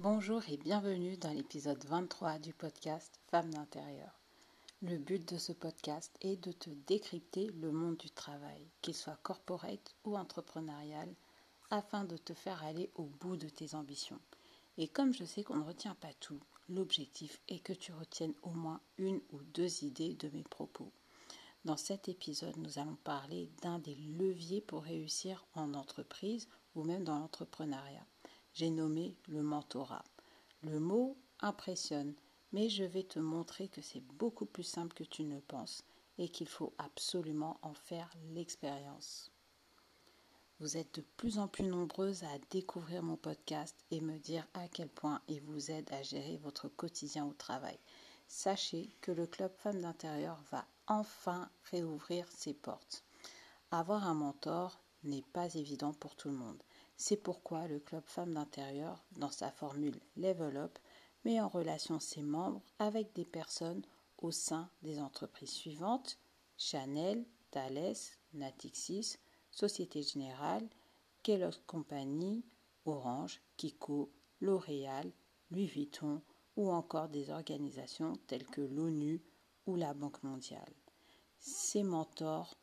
Bonjour et bienvenue dans l'épisode 23 du podcast Femmes d'intérieur. Le but de ce podcast est de te décrypter le monde du travail, qu'il soit corporate ou entrepreneurial, afin de te faire aller au bout de tes ambitions. Et comme je sais qu'on ne retient pas tout, l'objectif est que tu retiennes au moins une ou deux idées de mes propos. Dans cet épisode, nous allons parler d'un des leviers pour réussir en entreprise ou même dans l'entrepreneuriat j'ai nommé le mentorat. Le mot impressionne, mais je vais te montrer que c'est beaucoup plus simple que tu ne penses et qu'il faut absolument en faire l'expérience. Vous êtes de plus en plus nombreuses à découvrir mon podcast et me dire à quel point il vous aide à gérer votre quotidien au travail. Sachez que le Club Femmes d'Intérieur va enfin réouvrir ses portes. Avoir un mentor n'est pas évident pour tout le monde. C'est pourquoi le Club Femmes d'Intérieur, dans sa formule Level Up, met en relation ses membres avec des personnes au sein des entreprises suivantes Chanel, Thales, Natixis, Société Générale, Kellogg Company, Orange, Kiko, L'Oréal, Louis Vuitton ou encore des organisations telles que l'ONU ou la Banque mondiale. Ces mentors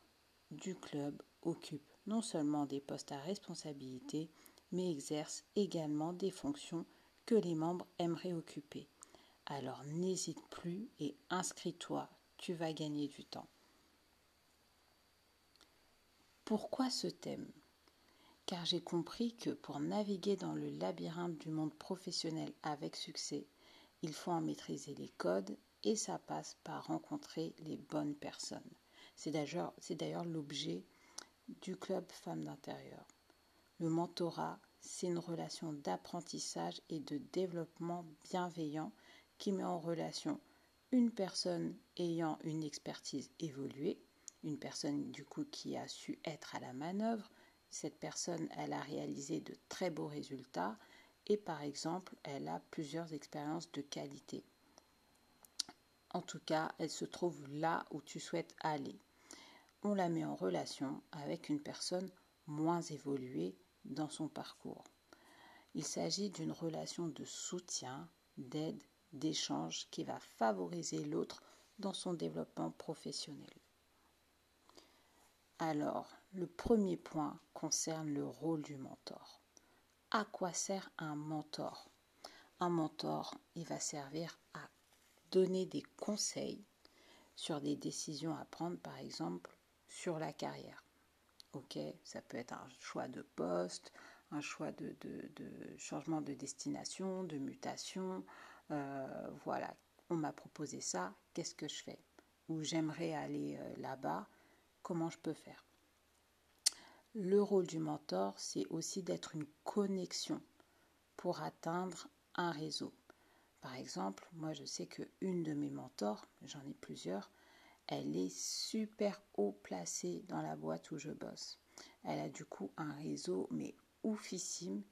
du club occupent non seulement des postes à responsabilité, mais exercent également des fonctions que les membres aimeraient occuper. Alors n'hésite plus et inscris-toi, tu vas gagner du temps. Pourquoi ce thème? Car j'ai compris que pour naviguer dans le labyrinthe du monde professionnel avec succès, il faut en maîtriser les codes et ça passe par rencontrer les bonnes personnes. C'est d'ailleurs l'objet du club Femmes d'intérieur. Le mentorat, c'est une relation d'apprentissage et de développement bienveillant qui met en relation une personne ayant une expertise évoluée, une personne du coup qui a su être à la manœuvre, cette personne elle a réalisé de très beaux résultats et par exemple elle a plusieurs expériences de qualité. En tout cas, elle se trouve là où tu souhaites aller on la met en relation avec une personne moins évoluée dans son parcours. Il s'agit d'une relation de soutien, d'aide, d'échange qui va favoriser l'autre dans son développement professionnel. Alors, le premier point concerne le rôle du mentor. À quoi sert un mentor? Un mentor, il va servir à donner des conseils sur des décisions à prendre, par exemple, sur la carrière. Ok, ça peut être un choix de poste, un choix de, changement de destination, de mutation. Euh, voilà, on m'a proposé ça, qu'est-ce que je fais? Ou j'aimerais aller euh, là-bas, comment je peux faire? Le rôle du mentor, c'est aussi d'être une connexion pour atteindre un réseau. Par exemple, moi je sais que une de mes mentors, j'en ai plusieurs, elle est super haut placée dans la boîte où je bosse. Elle a du coup un réseau mais oufissime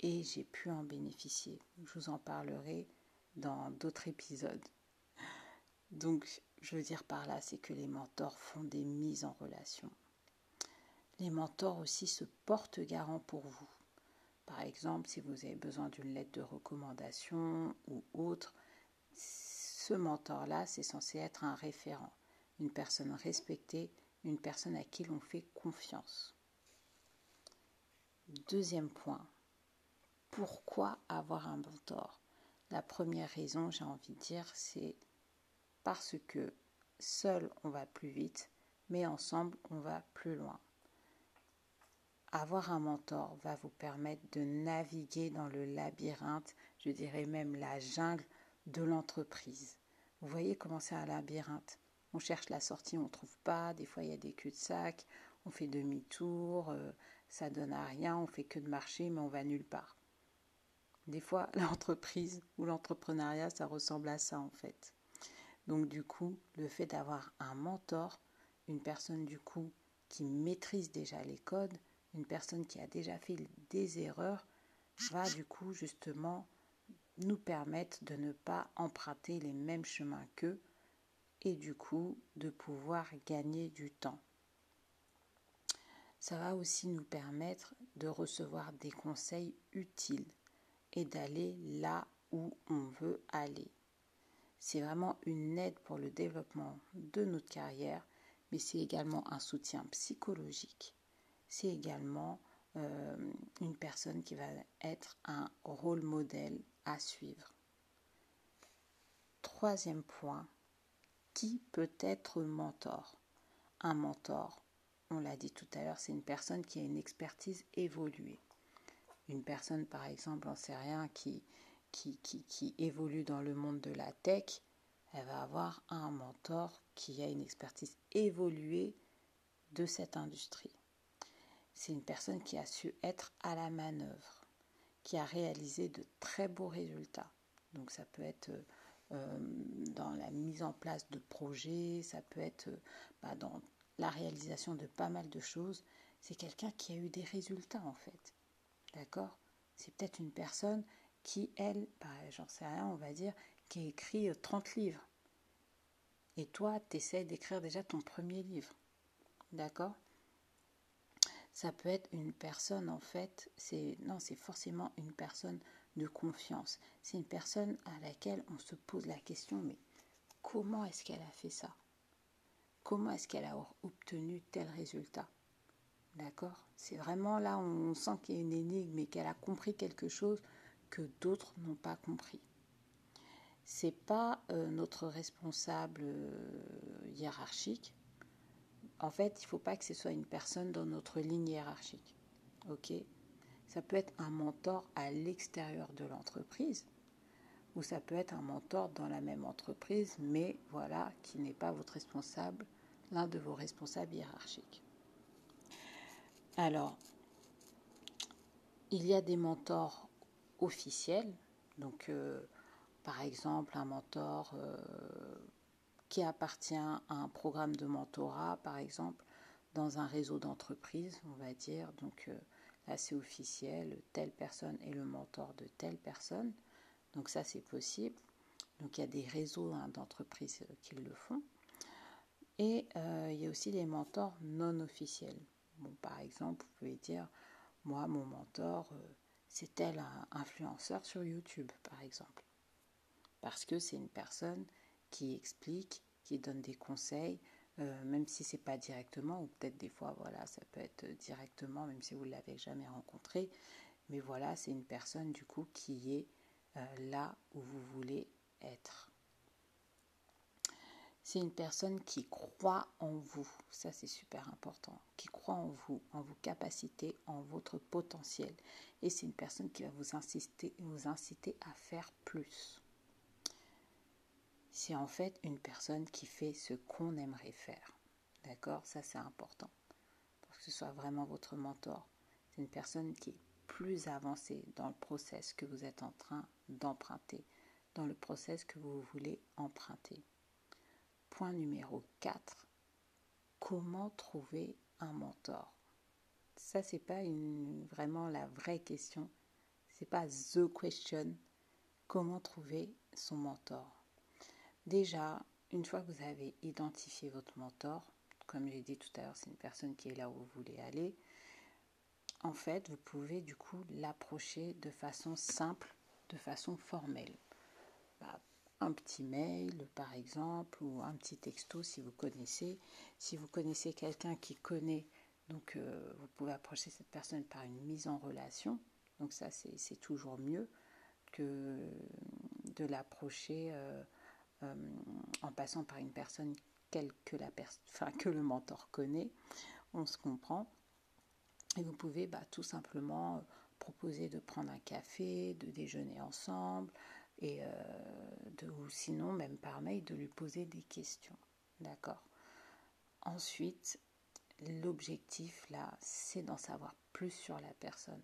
et j'ai pu en bénéficier. Je vous en parlerai dans d'autres épisodes. Donc, je veux dire par là, c'est que les mentors font des mises en relation. Les mentors aussi se portent garant pour vous. Par exemple, si vous avez besoin d'une lettre de recommandation ou autre, ce mentor-là, c'est censé être un référent une personne respectée, une personne à qui l'on fait confiance. Deuxième point, pourquoi avoir un mentor La première raison, j'ai envie de dire, c'est parce que seul on va plus vite, mais ensemble on va plus loin. Avoir un mentor va vous permettre de naviguer dans le labyrinthe, je dirais même la jungle de l'entreprise. Vous voyez comment c'est un labyrinthe? On cherche la sortie, on ne trouve pas. Des fois, il y a des cul-de-sac. On fait demi-tour. Euh, ça donne à rien. On fait que de marcher, mais on va nulle part. Des fois, l'entreprise ou l'entrepreneuriat, ça ressemble à ça en fait. Donc du coup, le fait d'avoir un mentor, une personne du coup qui maîtrise déjà les codes, une personne qui a déjà fait des erreurs, va du coup justement nous permettre de ne pas emprunter les mêmes chemins qu'eux et du coup de pouvoir gagner du temps. Ça va aussi nous permettre de recevoir des conseils utiles et d'aller là où on veut aller. C'est vraiment une aide pour le développement de notre carrière, mais c'est également un soutien psychologique. C'est également euh, une personne qui va être un rôle modèle à suivre. Troisième point, qui peut être mentor Un mentor, on l'a dit tout à l'heure, c'est une personne qui a une expertise évoluée. Une personne, par exemple, on sait rien, qui, qui, qui, qui évolue dans le monde de la tech, elle va avoir un mentor qui a une expertise évoluée de cette industrie. C'est une personne qui a su être à la manœuvre, qui a réalisé de très beaux résultats. Donc ça peut être euh, dans la mise en place de projets, ça peut être bah, dans la réalisation de pas mal de choses. C'est quelqu'un qui a eu des résultats en fait. D'accord? C'est peut-être une personne qui, elle, bah, j'en sais rien, on va dire, qui a écrit 30 euh, livres. Et toi, tu essaies d'écrire déjà ton premier livre. D'accord? Ça peut être une personne, en fait, c'est non, c'est forcément une personne confiance. C'est une personne à laquelle on se pose la question, mais comment est-ce qu'elle a fait ça? Comment est-ce qu'elle a obtenu tel résultat? D'accord? C'est vraiment là, on sent qu'il y a une énigme et qu'elle a compris quelque chose que d'autres n'ont pas compris. C'est pas euh, notre responsable euh, hiérarchique. En fait, il ne faut pas que ce soit une personne dans notre ligne hiérarchique. OK? Ça peut être un mentor à l'extérieur de l'entreprise ou ça peut être un mentor dans la même entreprise, mais voilà, qui n'est pas votre responsable, l'un de vos responsables hiérarchiques. Alors, il y a des mentors officiels, donc euh, par exemple un mentor euh, qui appartient à un programme de mentorat, par exemple, dans un réseau d'entreprises, on va dire, donc euh, c'est officiel, telle personne est le mentor de telle personne, donc ça c'est possible. Donc il y a des réseaux hein, d'entreprises qui le font. Et il y a aussi les mentors non officiels par exemple, vous pouvez dire, moi, mon mentor, euh, c'est tel influenceur sur YouTube, par exemple. Parce que c'est une personne qui explique, qui donne des conseils, euh, même si c'est pas directement, ou peut-être des fois, voilà, ça peut être directement, même si vous ne l'avez jamais rencontré. Mais voilà, c'est une personne du coup qui est euh, là où vous voulez être. C'est une personne qui croit en vous, ça c'est super important, qui croit en vous, en vos capacités, en votre potentiel. Et c'est une personne qui va vous inciter, vous inciter à faire plus. C'est en fait une personne qui fait ce qu'on aimerait faire. D'accord? Ça c'est important. Pour que ce soit vraiment votre mentor. C'est une personne qui est plus avancée dans le process que vous êtes en train d'emprunter, dans le process que vous voulez emprunter. Point numéro 4. Comment trouver un mentor? Ça, c'est pas vraiment la vraie question. C'est pas the question. Comment trouver son mentor? Déjà, une fois que vous avez identifié votre mentor, comme j'ai dit tout à l'heure, c'est une personne qui est là où vous voulez aller. En fait, vous pouvez du coup l'approcher de façon simple, de façon formelle. Bah, un petit mail par exemple ou un petit texto si vous connaissez. Si vous connaissez quelqu'un qui connaît, donc euh, vous pouvez approcher cette personne par une mise en relation. Donc ça c'est toujours mieux que de l'approcher euh, euh, en passant par une personne que, la que le mentor connaît. On se comprend. Et vous pouvez bah, tout simplement proposer de prendre un café, de déjeuner ensemble, et euh, ou sinon même par mail de lui poser des questions. D'accord? Ensuite, l'objectif là, c'est d'en savoir plus sur la personne.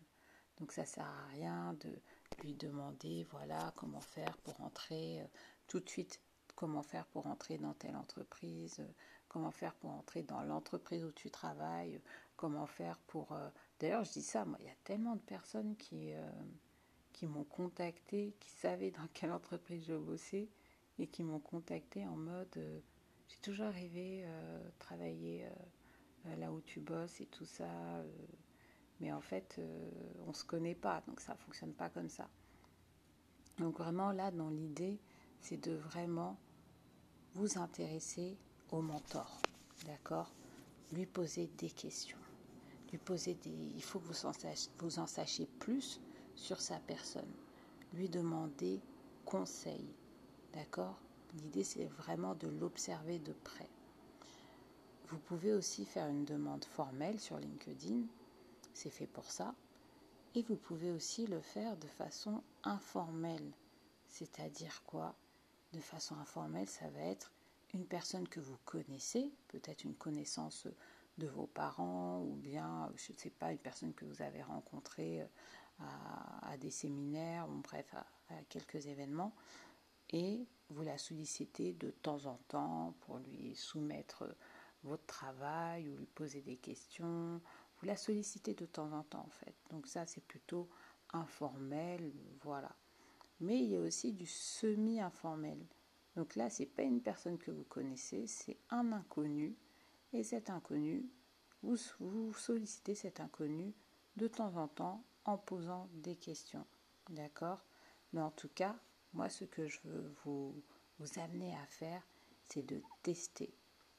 Donc ça sert à rien de lui demander voilà comment faire pour entrer euh, tout de suite comment faire pour entrer dans telle entreprise, euh, comment faire pour entrer dans l'entreprise où tu travailles, comment faire pour d'ailleurs je dis ça moi il y a tellement de personnes qui qui m'ont contacté, qui savaient dans quelle entreprise je bossais et qui m'ont contacté en mode euh, j'ai toujours rêvé euh, travailler euh, là où tu bosses et tout ça, mais en fait on se connaît pas donc ça fonctionne pas comme ça. Donc vraiment là, dans l'idée, c'est de vraiment vous intéresser au mentor, d'accord? Lui poser des questions. Lui poser des... Il faut que vous en, sachiez, vous en sachiez plus sur sa personne. Lui demander conseil, d'accord? L'idée, c'est vraiment de l'observer de près. Vous pouvez aussi faire une demande formelle sur LinkedIn, c'est fait pour ça. Et vous pouvez aussi le faire de façon informelle. C'est-à-dire quoi? De façon informelle, ça va être une personne que vous connaissez, peut-être une connaissance de vos parents ou bien, je ne sais pas, une personne que vous avez rencontrée euh, à, des séminaires ou bref, à, à quelques événements. Et vous la sollicitez de temps en temps pour lui soumettre votre travail ou lui poser des questions. Vous la sollicitez de temps en temps en fait. Donc ça c'est plutôt informel, voilà. Mais il y a aussi du semi-informel. Donc là, c'est pas une personne que vous connaissez, c'est un inconnu. Et cet inconnu, vous, sollicitez cet inconnu de temps en temps en posant des questions. D'accord? Mais en tout cas, moi, ce que je veux vous amener à faire, c'est de tester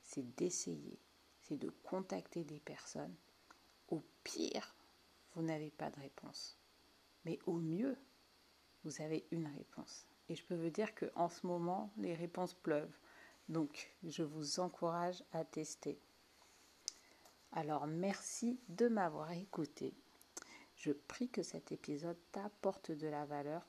c'est d'essayer, c'est de contacter des personnes. Au pire, vous n'avez pas de réponse. Mais au mieux, vous avez une réponse. Et je peux vous dire qu'en ce moment, les réponses pleuvent. Donc, je vous encourage à tester. Alors, merci de m'avoir écouté. Je prie que cet épisode t'apporte de la valeur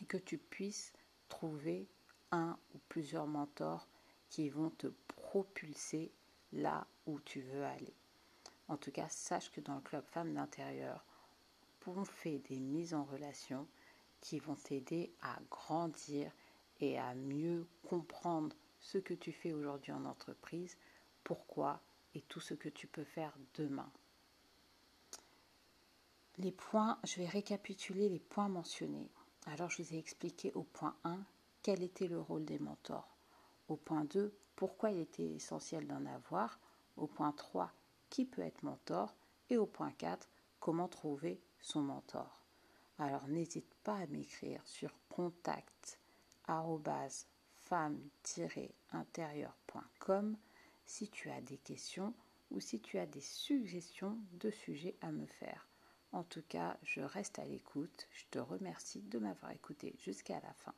et que tu puisses trouver un ou plusieurs mentors qui vont te propulser là où tu veux aller. En tout cas, sache que dans le club Femmes d'intérieur, on fait des mises en relation qui vont t'aider à grandir et à mieux comprendre ce que tu fais aujourd'hui en entreprise, pourquoi et tout ce que tu peux faire demain. Les points, je vais récapituler les points mentionnés. Alors je vous ai expliqué au point 1 quel était le rôle des mentors. Au point 2, pourquoi il était essentiel d'en avoir. Au point 3, qui peut être mentor. Et au point 4, comment trouver son mentor. Alors n'hésite pas à m'écrire sur contact femme-intérieur.com si tu as des questions ou si tu as des suggestions de sujets à me faire. En tout cas, je reste à l'écoute. Je te remercie de m'avoir écouté jusqu'à la fin.